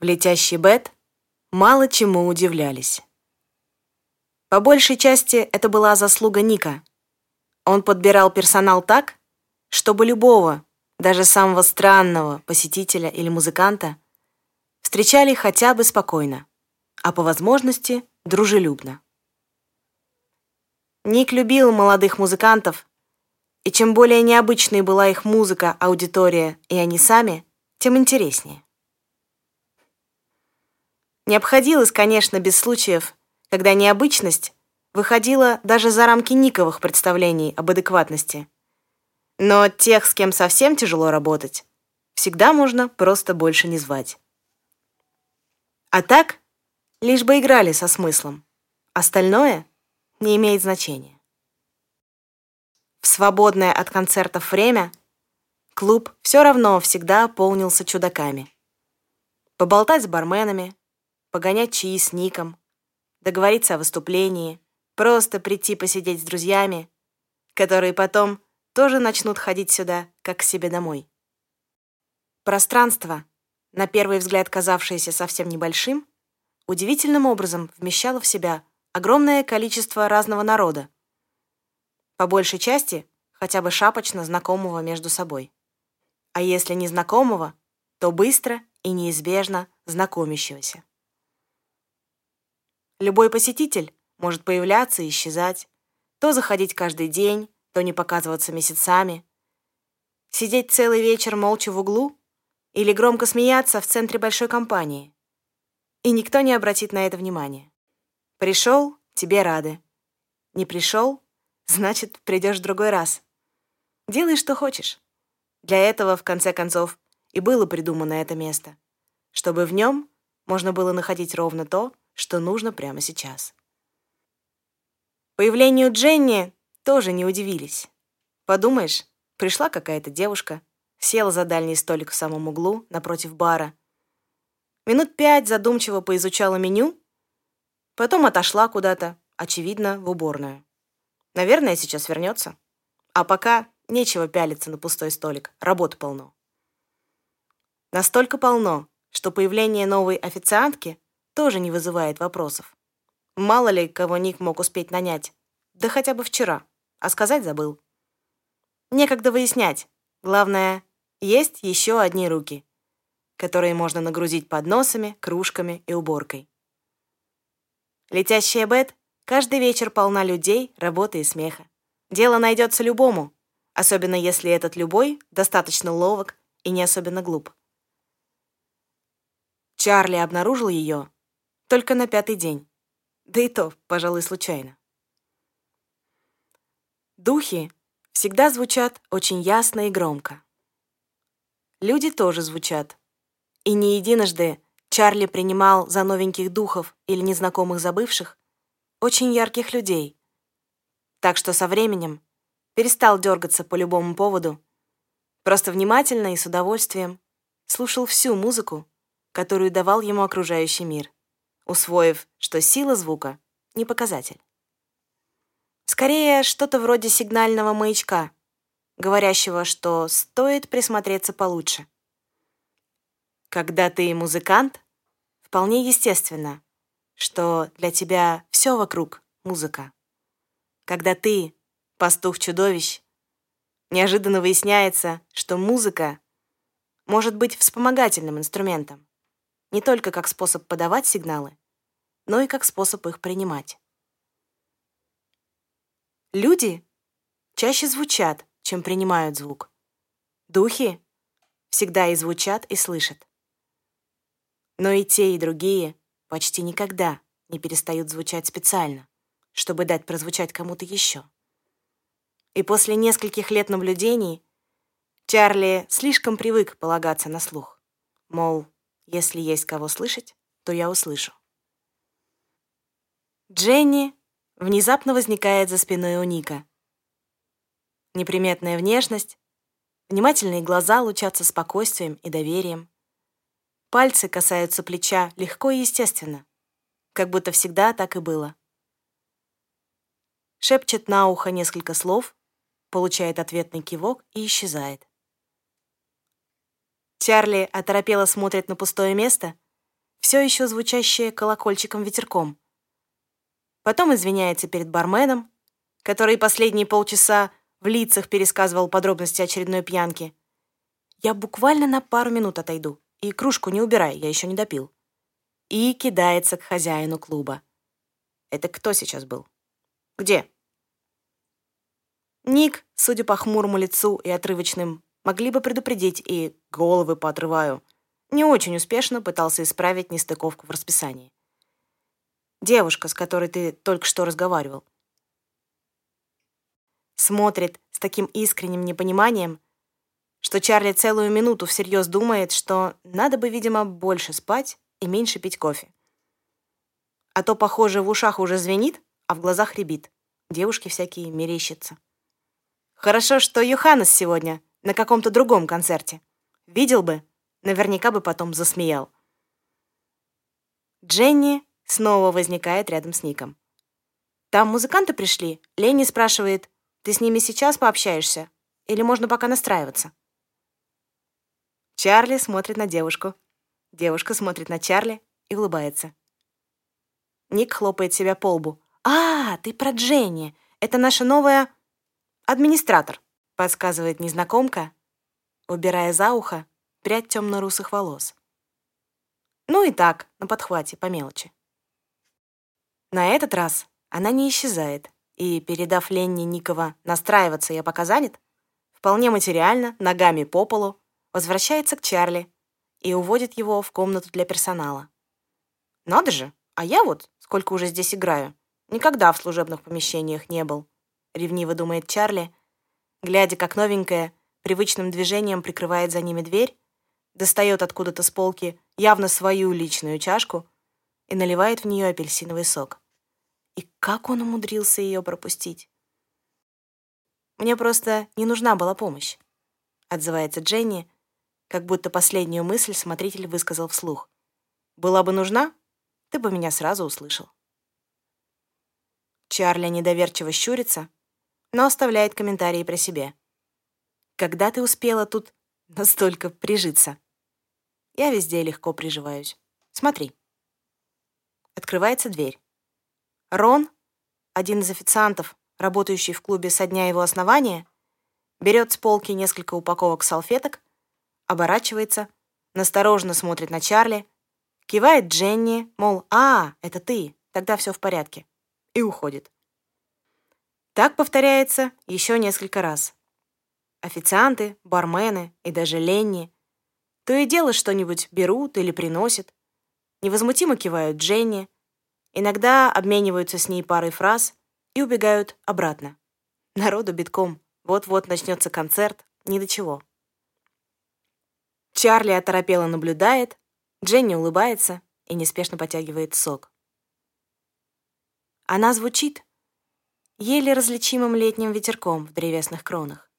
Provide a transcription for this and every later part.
в летящий бет мало чему удивлялись. По большей части это была заслуга Ника. Он подбирал персонал так, чтобы любого, даже самого странного посетителя или музыканта, встречали хотя бы спокойно, а по возможности дружелюбно. Ник любил молодых музыкантов, и чем более необычной была их музыка, аудитория и они сами, тем интереснее. Не обходилось, конечно, без случаев, когда необычность выходила даже за рамки Никовых представлений об адекватности. Но тех, с кем совсем тяжело работать, всегда можно просто больше не звать. А так, лишь бы играли со смыслом. Остальное не имеет значения. В свободное от концертов время клуб все равно всегда полнился чудаками. Поболтать с барменами, погонять чаи с Ником, договориться о выступлении, просто прийти посидеть с друзьями, которые потом тоже начнут ходить сюда, как к себе домой. Пространство, на первый взгляд казавшееся совсем небольшим, удивительным образом вмещало в себя огромное количество разного народа, по большей части хотя бы шапочно знакомого между собой. А если не знакомого, то быстро и неизбежно знакомящегося. Любой посетитель может появляться и исчезать, то заходить каждый день, то не показываться месяцами, сидеть целый вечер молча в углу или громко смеяться в центре большой компании. И никто не обратит на это внимания. Пришел — тебе рады. Не пришел — значит, придешь в другой раз. Делай, что хочешь. Для этого, в конце концов, и было придумано это место, чтобы в нем можно было находить ровно то, что нужно прямо сейчас. Появлению Дженни тоже не удивились. Подумаешь, пришла какая-то девушка, села за дальний столик в самом углу, напротив бара. Минут пять задумчиво поизучала меню, потом отошла куда-то, очевидно, в уборную. Наверное, сейчас вернется. А пока нечего пялиться на пустой столик, работы полно. Настолько полно, что появление новой официантки тоже не вызывает вопросов. Мало ли, кого Ник мог успеть нанять. Да хотя бы вчера. А сказать забыл. Некогда выяснять. Главное, есть еще одни руки, которые можно нагрузить подносами, кружками и уборкой. Летящая Бет каждый вечер полна людей, работы и смеха. Дело найдется любому, особенно если этот любой достаточно ловок и не особенно глуп. Чарли обнаружил ее только на пятый день. Да и то, пожалуй, случайно. Духи всегда звучат очень ясно и громко. Люди тоже звучат. И не единожды Чарли принимал за новеньких духов или незнакомых забывших очень ярких людей. Так что со временем перестал дергаться по любому поводу, просто внимательно и с удовольствием слушал всю музыку, которую давал ему окружающий мир усвоив, что сила звука — не показатель. Скорее, что-то вроде сигнального маячка, говорящего, что стоит присмотреться получше. Когда ты музыкант, вполне естественно, что для тебя все вокруг — музыка. Когда ты — пастух-чудовищ, неожиданно выясняется, что музыка может быть вспомогательным инструментом не только как способ подавать сигналы, но и как способ их принимать. Люди чаще звучат, чем принимают звук. Духи всегда и звучат, и слышат. Но и те, и другие почти никогда не перестают звучать специально, чтобы дать прозвучать кому-то еще. И после нескольких лет наблюдений Чарли слишком привык полагаться на слух. Мол, если есть кого слышать, то я услышу. Дженни внезапно возникает за спиной у Ника. Неприметная внешность, внимательные глаза лучатся спокойствием и доверием. Пальцы касаются плеча легко и естественно, как будто всегда так и было. Шепчет на ухо несколько слов, получает ответный кивок и исчезает. Чарли оторопело смотрит на пустое место, все еще звучащее колокольчиком-ветерком. Потом извиняется перед барменом, который последние полчаса в лицах пересказывал подробности очередной пьянки. «Я буквально на пару минут отойду, и кружку не убирай, я еще не допил». И кидается к хозяину клуба. Это кто сейчас был? Где? Ник, судя по хмурому лицу и отрывочным, могли бы предупредить и головы поотрываю. Не очень успешно пытался исправить нестыковку в расписании. Девушка, с которой ты только что разговаривал. Смотрит с таким искренним непониманием, что Чарли целую минуту всерьез думает, что надо бы, видимо, больше спать и меньше пить кофе. А то, похоже, в ушах уже звенит, а в глазах рябит. Девушки всякие мерещатся. Хорошо, что Йоханнес сегодня на каком-то другом концерте. Видел бы, наверняка бы потом засмеял. Дженни снова возникает рядом с Ником. Там музыканты пришли. Ленни спрашивает, ты с ними сейчас пообщаешься? Или можно пока настраиваться? Чарли смотрит на девушку. Девушка смотрит на Чарли и улыбается. Ник хлопает себя по лбу. «А, ты про Дженни. Это наша новая администратор», подсказывает незнакомка, убирая за ухо прядь темно-русых волос. Ну и так, на подхвате, по мелочи. На этот раз она не исчезает, и, передав Ленни Никова «настраиваться я пока занят», вполне материально, ногами по полу, возвращается к Чарли и уводит его в комнату для персонала. Надо же, а я вот, сколько уже здесь играю, никогда в служебных помещениях не был. Ревниво думает Чарли, глядя, как новенькая привычным движением прикрывает за ними дверь, достает откуда-то с полки явно свою личную чашку и наливает в нее апельсиновый сок. И как он умудрился ее пропустить? «Мне просто не нужна была помощь», — отзывается Дженни, как будто последнюю мысль смотритель высказал вслух. «Была бы нужна, ты бы меня сразу услышал. Чарли недоверчиво щурится, но оставляет комментарии про себя. Когда ты успела тут настолько прижиться? Я везде легко приживаюсь. Смотри. Открывается дверь. Рон, один из официантов, работающий в клубе со дня его основания, берет с полки несколько упаковок салфеток, оборачивается, настороженно смотрит на Чарли Кивает Дженни, мол, «А, это ты, тогда все в порядке», и уходит. Так повторяется еще несколько раз. Официанты, бармены и даже Ленни то и дело что-нибудь берут или приносят, невозмутимо кивают Дженни, иногда обмениваются с ней парой фраз и убегают обратно. Народу битком, вот-вот начнется концерт, ни до чего. Чарли оторопело наблюдает, Дженни улыбается и неспешно потягивает сок. Она звучит еле различимым летним ветерком в древесных кронах.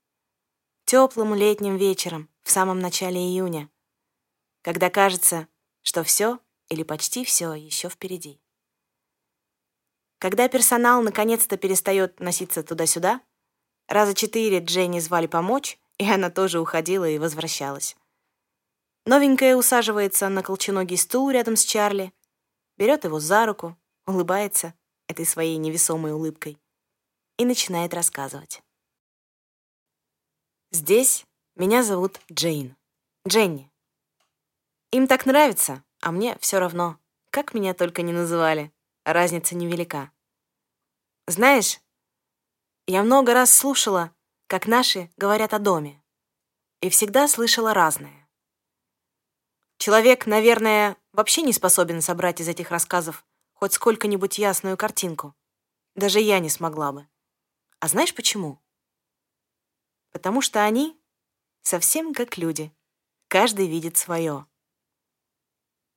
Теплым летним вечером в самом начале июня, когда кажется, что все или почти все еще впереди. Когда персонал наконец-то перестает носиться туда-сюда, раза четыре Дженни звали помочь, и она тоже уходила и возвращалась. Новенькая усаживается на колченогий стул рядом с Чарли, берет его за руку, улыбается этой своей невесомой улыбкой и начинает рассказывать. Здесь меня зовут Джейн. Дженни. Им так нравится, а мне все равно. Как меня только не называли. Разница невелика. Знаешь, я много раз слушала, как наши говорят о доме. И всегда слышала разное. Человек, наверное, вообще не способен собрать из этих рассказов хоть сколько-нибудь ясную картинку. Даже я не смогла бы. А знаешь почему? Потому что они совсем как люди. Каждый видит свое.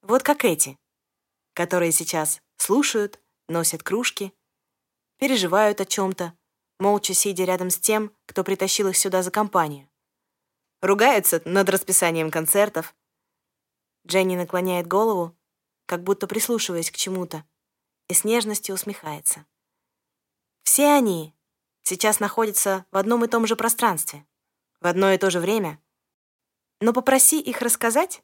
Вот как эти, которые сейчас слушают, носят кружки, переживают о чем-то, молча сидя рядом с тем, кто притащил их сюда за компанию. Ругаются над расписанием концертов, Дженни наклоняет голову, как будто прислушиваясь к чему-то, и с нежностью усмехается. Все они сейчас находятся в одном и том же пространстве, в одно и то же время. Но попроси их рассказать,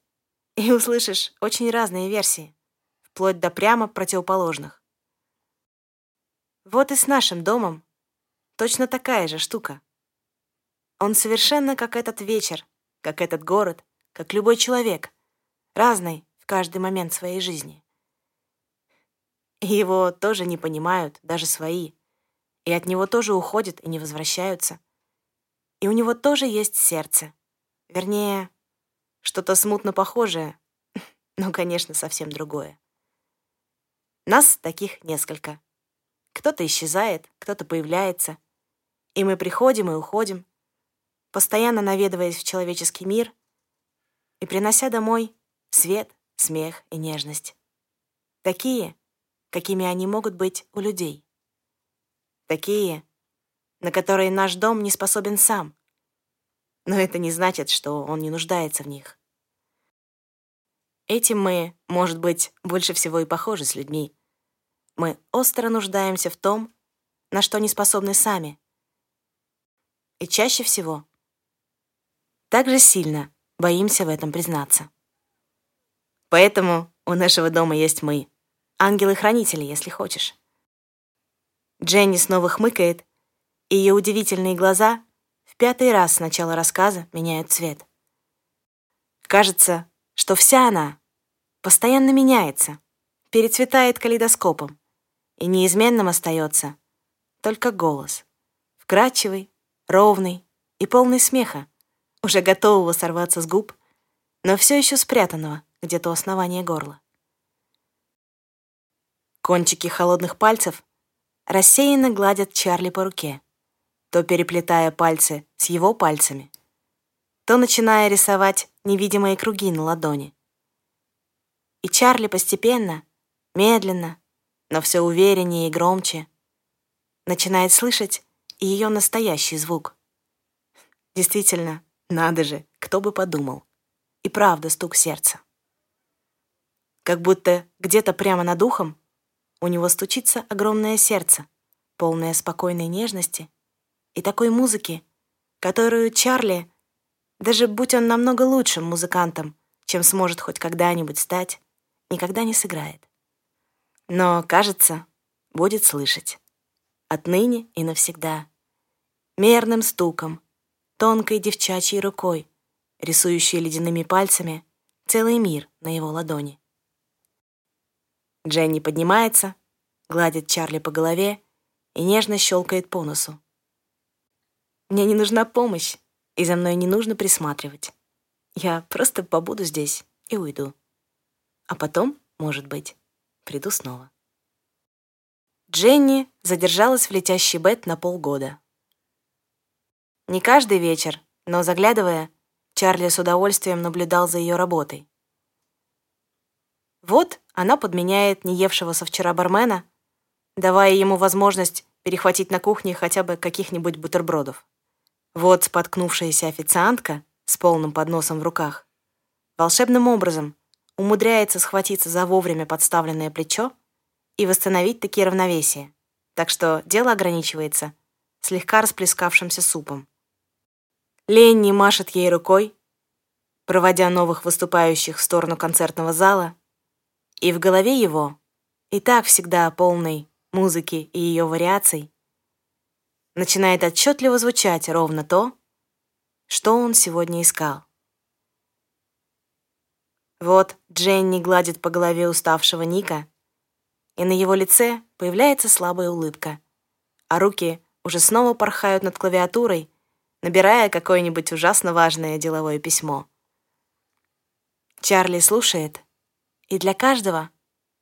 и услышишь очень разные версии. вплоть до прямо противоположных. Вот и с нашим домом точно такая же штука. Он совершенно как этот вечер, как этот город, как любой человек, разный в каждый момент своей жизни. Его тоже не понимают, даже свои, и от него тоже уходят и не возвращаются. И у него тоже есть сердце. Вернее, что-то смутно похожее, но, конечно, совсем другое. Нас таких несколько. Кто-то исчезает, кто-то появляется. И мы приходим и уходим, постоянно наведываясь в человеческий мир и принося домой свет, смех и нежность. Такие, какими они могут быть у людей. Такие, на которые наш дом не способен сам. Но это не значит, что он не нуждается в них. Этим мы, может быть, больше всего и похожи с людьми. Мы остро нуждаемся в том, на что не способны сами. И чаще всего также сильно боимся в этом признаться. Поэтому у нашего дома есть мы. Ангелы-хранители, если хочешь. Дженни снова хмыкает, и ее удивительные глаза в пятый раз с начала рассказа меняют цвет. Кажется, что вся она постоянно меняется, перецветает калейдоскопом и неизменным остается только голос, вкрадчивый, ровный и полный смеха, уже готового сорваться с губ, но все еще спрятанного где-то у основания горла. Кончики холодных пальцев рассеянно гладят Чарли по руке, то переплетая пальцы с его пальцами, то начиная рисовать невидимые круги на ладони. И Чарли постепенно, медленно, но все увереннее и громче, начинает слышать и ее настоящий звук. Действительно, надо же, кто бы подумал. И правда стук сердца. Как будто где-то прямо над ухом у него стучится огромное сердце, полное спокойной нежности и такой музыки, которую Чарли, даже будь он намного лучшим музыкантом, чем сможет хоть когда-нибудь стать, никогда не сыграет но, кажется, будет слышать. Отныне и навсегда. Мерным стуком, тонкой девчачьей рукой, рисующей ледяными пальцами целый мир на его ладони. Дженни поднимается, гладит Чарли по голове и нежно щелкает по носу. «Мне не нужна помощь, и за мной не нужно присматривать. Я просто побуду здесь и уйду. А потом, может быть, Приду снова. Дженни задержалась в летящий бет на полгода. Не каждый вечер, но заглядывая, Чарли с удовольствием наблюдал за ее работой. Вот она подменяет неевшего со вчера бармена, давая ему возможность перехватить на кухне хотя бы каких-нибудь бутербродов. Вот споткнувшаяся официантка с полным подносом в руках волшебным образом умудряется схватиться за вовремя подставленное плечо и восстановить такие равновесие, так что дело ограничивается слегка расплескавшимся супом. Ленни машет ей рукой, проводя новых выступающих в сторону концертного зала, и в голове его, и так всегда полной музыки и ее вариаций, начинает отчетливо звучать ровно то, что он сегодня искал. Вот Дженни гладит по голове уставшего Ника, и на его лице появляется слабая улыбка, а руки уже снова порхают над клавиатурой, набирая какое-нибудь ужасно важное деловое письмо. Чарли слушает, и для каждого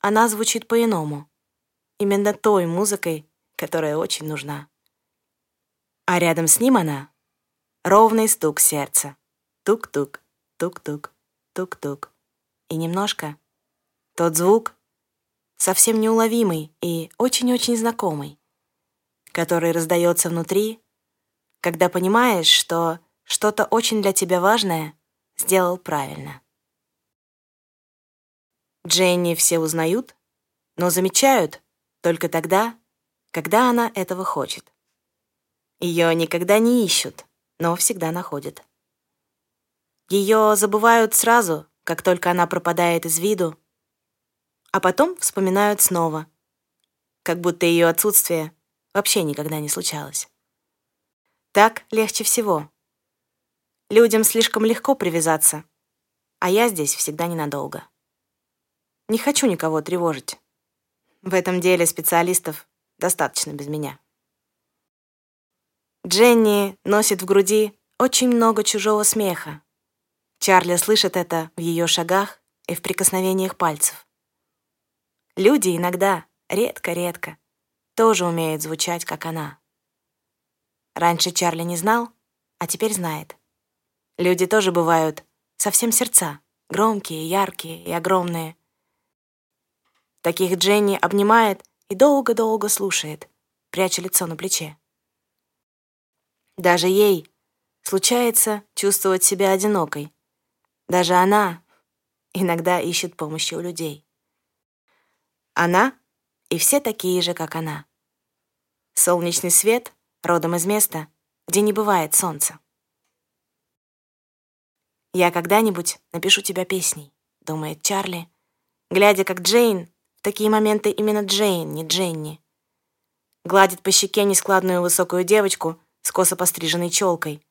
она звучит по-иному, именно той музыкой, которая очень нужна. А рядом с ним она — ровный стук сердца. Тук-тук, тук-тук, тук-тук и немножко. Тот звук совсем неуловимый и очень-очень знакомый, который раздается внутри, когда понимаешь, что что-то очень для тебя важное сделал правильно. Дженни все узнают, но замечают только тогда, когда она этого хочет. Ее никогда не ищут, но всегда находят. Ее забывают сразу, как только она пропадает из виду, а потом вспоминают снова, как будто ее отсутствие вообще никогда не случалось. Так легче всего. Людям слишком легко привязаться, а я здесь всегда ненадолго. Не хочу никого тревожить. В этом деле специалистов достаточно без меня. Дженни носит в груди очень много чужого смеха. Чарли слышит это в ее шагах и в прикосновениях пальцев. Люди иногда, редко-редко, тоже умеют звучать, как она. Раньше Чарли не знал, а теперь знает. Люди тоже бывают совсем сердца, громкие, яркие и огромные. Таких Дженни обнимает и долго-долго слушает, пряча лицо на плече. Даже ей случается чувствовать себя одинокой. Даже она иногда ищет помощи у людей. Она и все такие же, как она. Солнечный свет родом из места, где не бывает солнца. «Я когда-нибудь напишу тебя песней», — думает Чарли, глядя, как Джейн, такие моменты именно Джейн, не Дженни, гладит по щеке нескладную высокую девочку с косо постриженной челкой.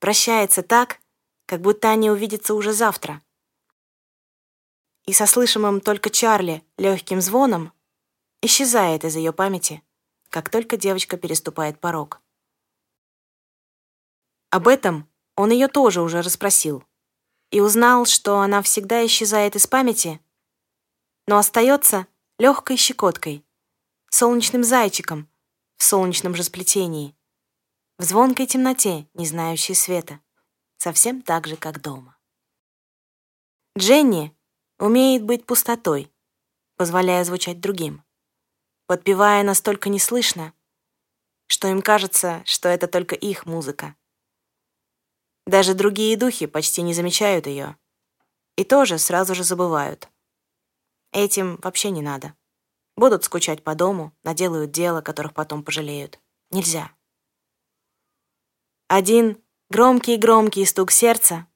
Прощается так, как будто они увидятся уже завтра. И со слышимым только Чарли легким звоном исчезает из ее памяти, как только девочка переступает порог. Об этом он ее тоже уже расспросил и узнал, что она всегда исчезает из памяти, но остается легкой щекоткой, солнечным зайчиком в солнечном же сплетении, в звонкой темноте, не знающей света, совсем так же, как дома. Дженни умеет быть пустотой, позволяя звучать другим подпевая настолько неслышно, что им кажется, что это только их музыка. Даже другие духи почти не замечают ее и тоже сразу же забывают. Этим вообще не надо. Будут скучать по дому, наделают дела, которых потом пожалеют. Нельзя. Один громкий-громкий стук сердца,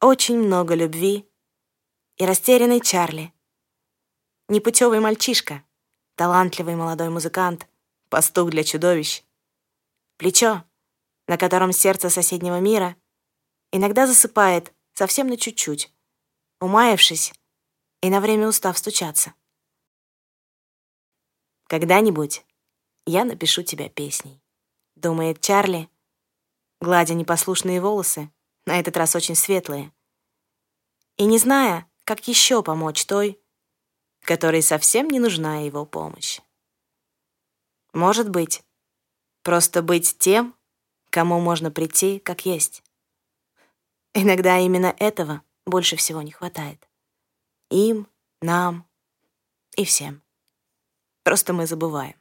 очень много любви и растерянный Чарли. Непутевый мальчишка, талантливый молодой музыкант, пастух для чудовищ. Плечо, на котором сердце соседнего мира, иногда засыпает совсем на чуть-чуть, умаявшись и на время устав стучаться. «Когда-нибудь я напишу тебя песней», — думает Чарли, гладя непослушные волосы, на этот раз очень светлые, и не зная, как еще помочь той, которой совсем не нужна его помощь. Может быть, просто быть тем, кому можно прийти, как есть. Иногда именно этого больше всего не хватает. Им, нам и всем. Просто мы забываем.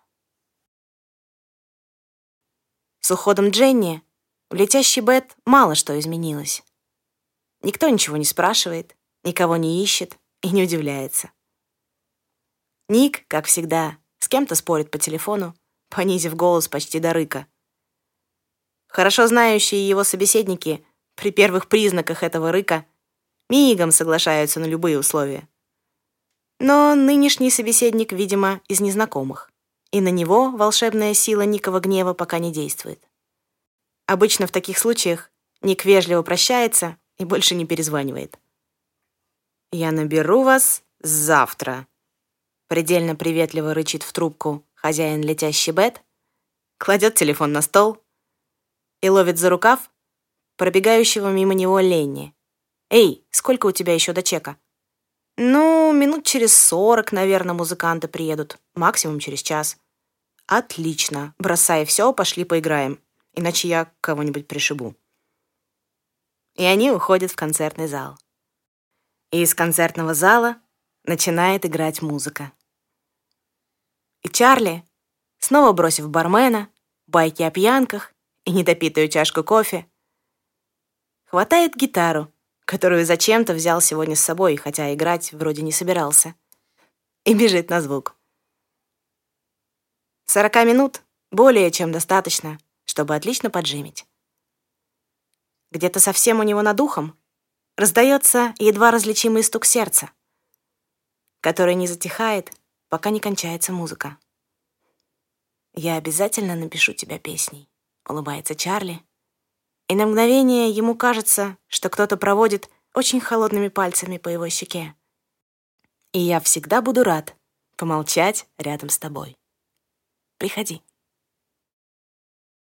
С уходом Дженни в летящий Бет мало что изменилось. Никто ничего не спрашивает, никого не ищет и не удивляется. Ник, как всегда, с кем-то спорит по телефону, понизив голос почти до рыка. Хорошо знающие его собеседники при первых признаках этого рыка мигом соглашаются на любые условия. Но нынешний собеседник, видимо, из незнакомых, и на него волшебная сила Никова гнева пока не действует. Обычно в таких случаях Ник вежливо прощается и больше не перезванивает. «Я наберу вас завтра», предельно приветливо рычит в трубку хозяин летящий Бет, кладет телефон на стол и ловит за рукав пробегающего мимо него Ленни. «Эй, сколько у тебя еще до чека?» «Ну, минут через сорок, наверное, музыканты приедут. Максимум через час». «Отлично. Бросай все, пошли поиграем. Иначе я кого-нибудь пришибу». И они уходят в концертный зал. И из концертного зала начинает играть музыка. И Чарли, снова бросив бармена, байки о пьянках и недопитую чашку кофе, хватает гитару, которую зачем-то взял сегодня с собой, хотя играть вроде не собирался, и бежит на звук. Сорока минут более чем достаточно, чтобы отлично поджимить. Где-то совсем у него над ухом раздается едва различимый стук сердца. который не затихает, пока не кончается музыка. «Я обязательно напишу тебя песней», — улыбается Чарли. И на мгновение ему кажется, что кто-то проводит очень холодными пальцами по его щеке. И я всегда буду рад помолчать рядом с тобой. Приходи.